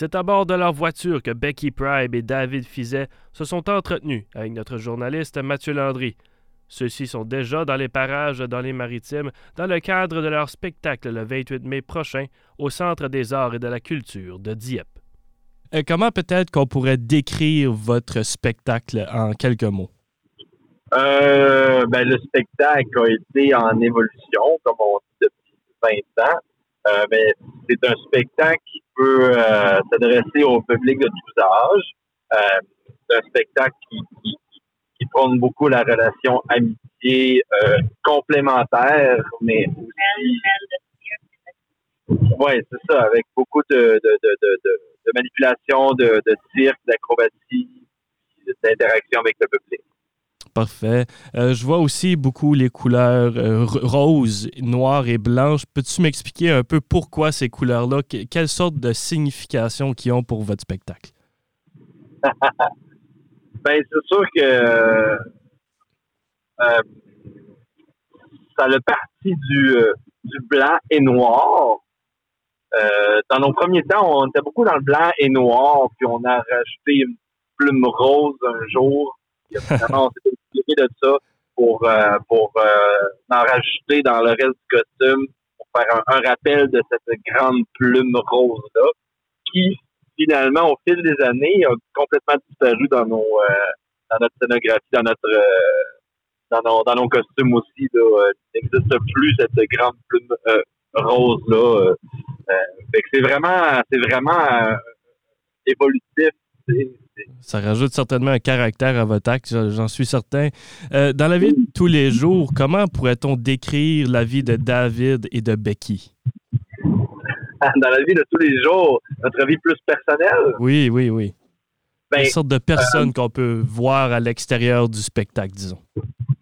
C'est à bord de leur voiture que Becky Pribe et David Fizet se sont entretenus avec notre journaliste Mathieu Landry. Ceux-ci sont déjà dans les parages dans les maritimes dans le cadre de leur spectacle le 28 mai prochain au Centre des arts et de la culture de Dieppe. Euh, comment peut-être qu'on pourrait décrire votre spectacle en quelques mots? Euh, ben, le spectacle a été en évolution, comme on dit depuis 20 ans. Euh, mais c'est un spectacle qui peut euh, s'adresser au public de tous âges. Euh, c'est un spectacle qui, qui, qui, prône beaucoup la relation amitié complémentaire, mais aussi. Oui, c'est ça, avec beaucoup de, de, de, de, de manipulation, de, de cirque, d'acrobatie, d'interaction avec le public. Parfait. Euh, je vois aussi beaucoup les couleurs euh, roses, noires et blanches. Peux-tu m'expliquer un peu pourquoi ces couleurs-là? quelle sorte de signification qu'ils ont pour votre spectacle? ben, c'est sûr que euh, ça a parti du, du blanc et noir. dans nos premiers temps, on était beaucoup dans le blanc et noir, puis on a rajouté une plume rose un jour on s'est de ça pour, euh, pour euh, en rajouter dans le reste du costume, pour faire un, rappel de cette grande plume rose-là, qui, finalement, au fil des années, a complètement disparu dans nos euh, dans notre scénographie, dans notre dans nos, dans nos costumes aussi. Il n'existe plus cette grande plume rose-là. c'est vraiment c'est vraiment évolutif. Ça rajoute certainement un caractère à votre acte, j'en suis certain. Euh, dans la vie de tous les jours, comment pourrait-on décrire la vie de David et de Becky? Dans la vie de tous les jours, notre vie plus personnelle? Oui, oui, oui. Ben, Une sorte de personne euh, qu'on peut voir à l'extérieur du spectacle, disons.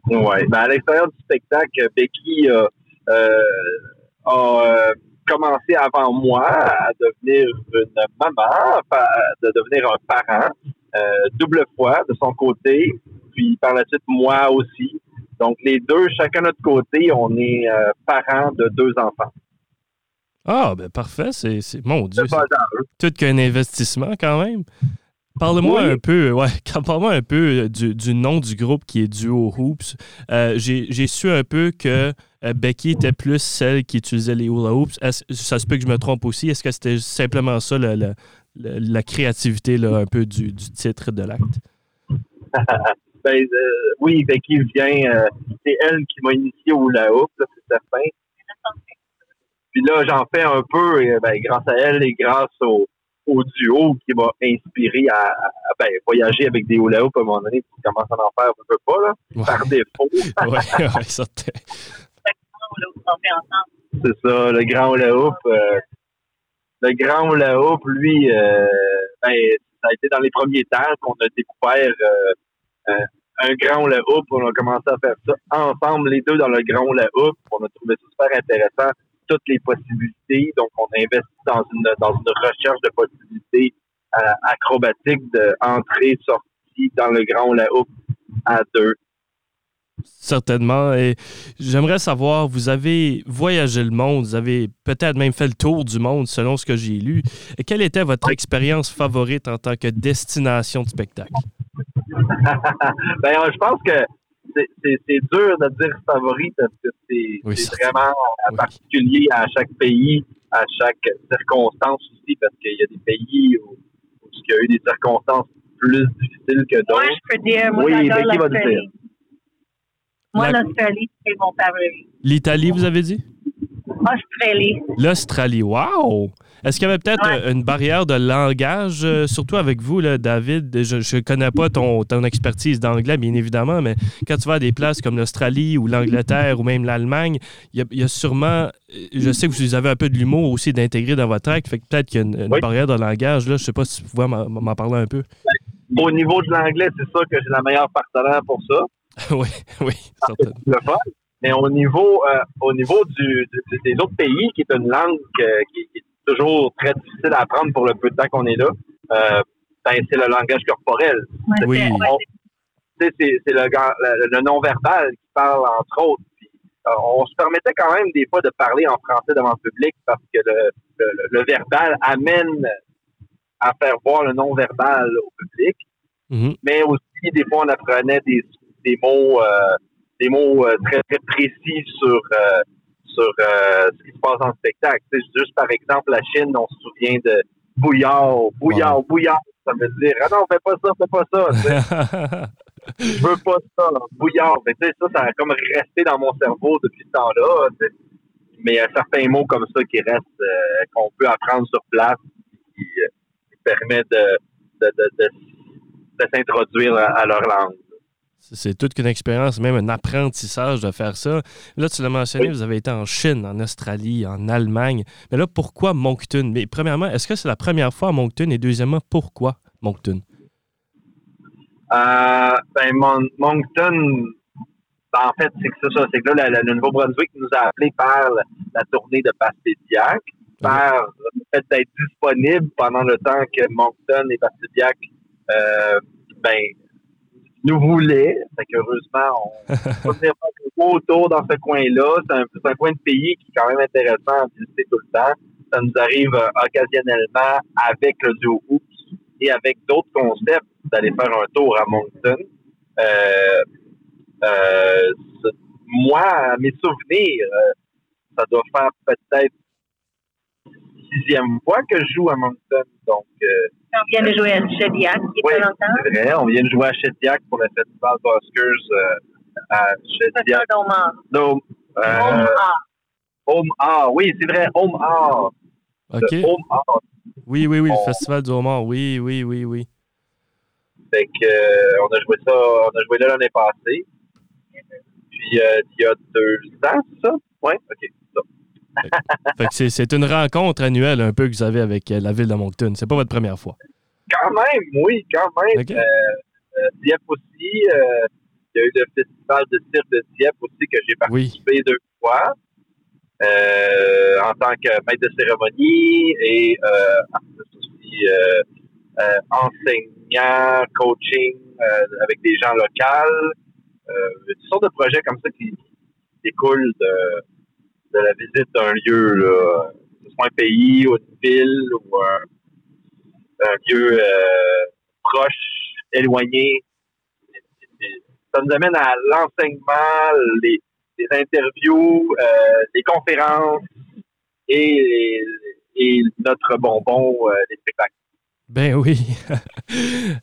Oui, ben à l'extérieur du spectacle, Becky euh, a commencé avant moi à devenir une maman, de devenir un parent, euh, double fois de son côté, puis par la suite moi aussi. Donc les deux, chacun de notre côté, on est euh, parents de deux enfants. Ah, ben parfait, c'est mon Dieu. Tout qu'un investissement quand même. Parle-moi un peu, ouais, parle-moi un peu du, nom du groupe qui est Duo Hoops. Euh, j'ai su un peu que euh, Becky était plus celle qui utilisait les hula hoops. Ça se peut que je me trompe aussi? Est-ce que c'était simplement ça, la, créativité là, un peu du, titre de l'acte? ben, euh, oui, Becky vient. c'est elle qui m'a initié au hula hoop, c'est certain. Puis là, j'en fais un peu ben, grâce à elle et grâce au, au duo qui m'a inspiré à, ben, voyager avec des hula hoops à un moment donné, tu commences à en faire un peu pas, là, par défaut. oui, C'est ça, le grand hula hoop. Euh, le grand hula hoop, lui, euh, ben, ça a été dans les premiers temps qu'on a découvert euh, un grand hula hoop. On a commencé à faire ça ensemble, les deux dans le grand hula hoop. On a trouvé ça super intéressant toutes les possibilités. Donc, on investit dans une, dans une recherche de possibilités euh, acrobatiques d'entrée, sortie dans le grand la hoop à deux. Certainement. Et j'aimerais savoir, vous avez voyagé le monde, vous avez peut-être même fait le tour du monde selon ce que j'ai lu. Et quelle était votre expérience favorite en tant que destination de spectacle? ben, je pense que c'est dur de dire favori parce que c'est vraiment particulier à chaque pays, à chaque circonstance aussi, parce qu'il y a des pays où, il y a eu des circonstances plus difficiles que d'autres. Moi, je peux dire, moi, oui, l'Australie. Moi, l'Australie, c'est mon favori. L'Italie, vous avez dit? Australie. L'Australie, wow! Est-ce qu'il y avait peut-être une barrière de langage, euh, surtout avec vous, là, David? Je ne connais pas ton, ton expertise d'anglais, bien évidemment, mais quand tu vas à des places comme l'Australie ou l'Angleterre ou même l'Allemagne, il y, a sûrement. Euh, je sais que vous avez un peu de l'humour aussi d'intégrer dans votre acte, fait que peut-être qu'il y a une, barrière de langage. Là, je ne sais pas si vous pouvez m'en parler un peu. Au niveau de l'anglais, c'est sûr que j'ai la meilleure partenaire pour ça. oui, oui, certainement. Mais au niveau, euh, au niveau du, des autres pays, qui est une langue qui, qui, toujours très difficile à apprendre pour le peu de temps qu'on est là. Euh, ben, c'est le langage corporel. Oui. C'est le, le, non-verbal qui parle, entre autres. Euh, on se permettait quand même des fois de parler en français devant le public parce que le, le, verbal amène à faire voir le non-verbal au public. Mm-hmm. Mais aussi, des fois, on apprenait des, des mots, euh, des mots euh, très, très précis sur, euh, sur ce qui se passe en spectacle. juste par exemple, la Chine, on se souvient de bouillard, bouillard, bouillard. Ça veut dire, ah non, fais pas ça, fais pas ça. Je veux pas ça, bouillard. Mais ça, ça a comme resté dans mon cerveau depuis ce temps-là. Mais il y a certains mots comme ça qui restent, qu'on peut apprendre sur place, qui, permet de, de, de, de s'introduire à, leur langue. C'est toute une expérience, même un apprentissage de faire ça. Là, tu l'as mentionné, vous avez été en Chine, en Australie, en Allemagne. Mais là, pourquoi Moncton? Mais premièrement, est-ce que c'est la première fois à Moncton? Et deuxièmement, pourquoi Moncton? Euh, ben, Moncton, ben, en fait, c'est que ça, c'est que là, le Nouveau-Brunswick nous a appelés par la, tournée de Pastidiac, par le fait d'être disponible pendant le temps que Moncton et Pastidiac euh, ben, nous voulait. Fait qu'heureusement, on peut venir autour dans ce coin-là. C'est un, un, coin de pays qui est quand même intéressant à visiter tout le temps. Ça nous arrive euh, occasionnellement avec le duo Oops et avec d'autres concepts d'aller faire un tour à Moncton. Euh, euh, moi, mes souvenirs, ça doit faire peut-être sixième fois que je joue à Moncton. Donc, on vient de jouer à Chediac il y a pas longtemps. C'est vrai, on vient de jouer à Chediac pour le festival Buskers euh, à Chediac. Home euh, Home Art. Oui, c'est vrai, Home Art. OK. Home Art. Oui, oui, oui, le festival du Home Art. Oui, oui, oui, oui. Fait que, euh, on a joué ça, on a joué là l'année passée. Puis, euh, il y a deux ans, c'est ça? Oui, OK c'est une rencontre annuelle un peu que vous avez avec euh, la ville de Moncton. C'est pas votre première fois. Quand même, oui, quand même. Euh, euh, Dieppe aussi. il y a eu le festival de cirque de Dieppe aussi que j'ai participé deux fois. en tant que maître de cérémonie et aussi enseignant, coaching avec des gens locaux. toutes sortes de projets comme ça qui découlent de, de la visite d'un lieu, là, que ce soit un pays ou une ville ou un, lieu euh, proche, éloigné. Ça nous amène à l'enseignement, les, interviews, euh, les conférences et, et notre bonbon, euh, les spectacles. Ben oui.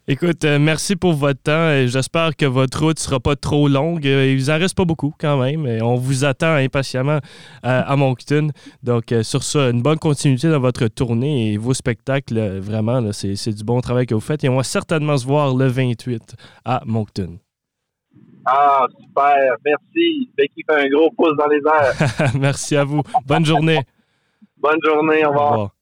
Écoute, euh, merci pour votre temps. J'espère que votre route ne sera pas trop longue. Euh, il vous en reste pas beaucoup quand même. Et on vous attend impatiemment à, Moncton. Donc, euh, sur ça, une bonne continuité dans votre tournée et vos spectacles. Vraiment, c'est du bon travail que vous faites. Et on va certainement se voir le 28 à Moncton. Ah, super. Merci. Becky fait un gros pouce dans les airs. merci à vous. Bonne journée. Bonne journée. Au revoir.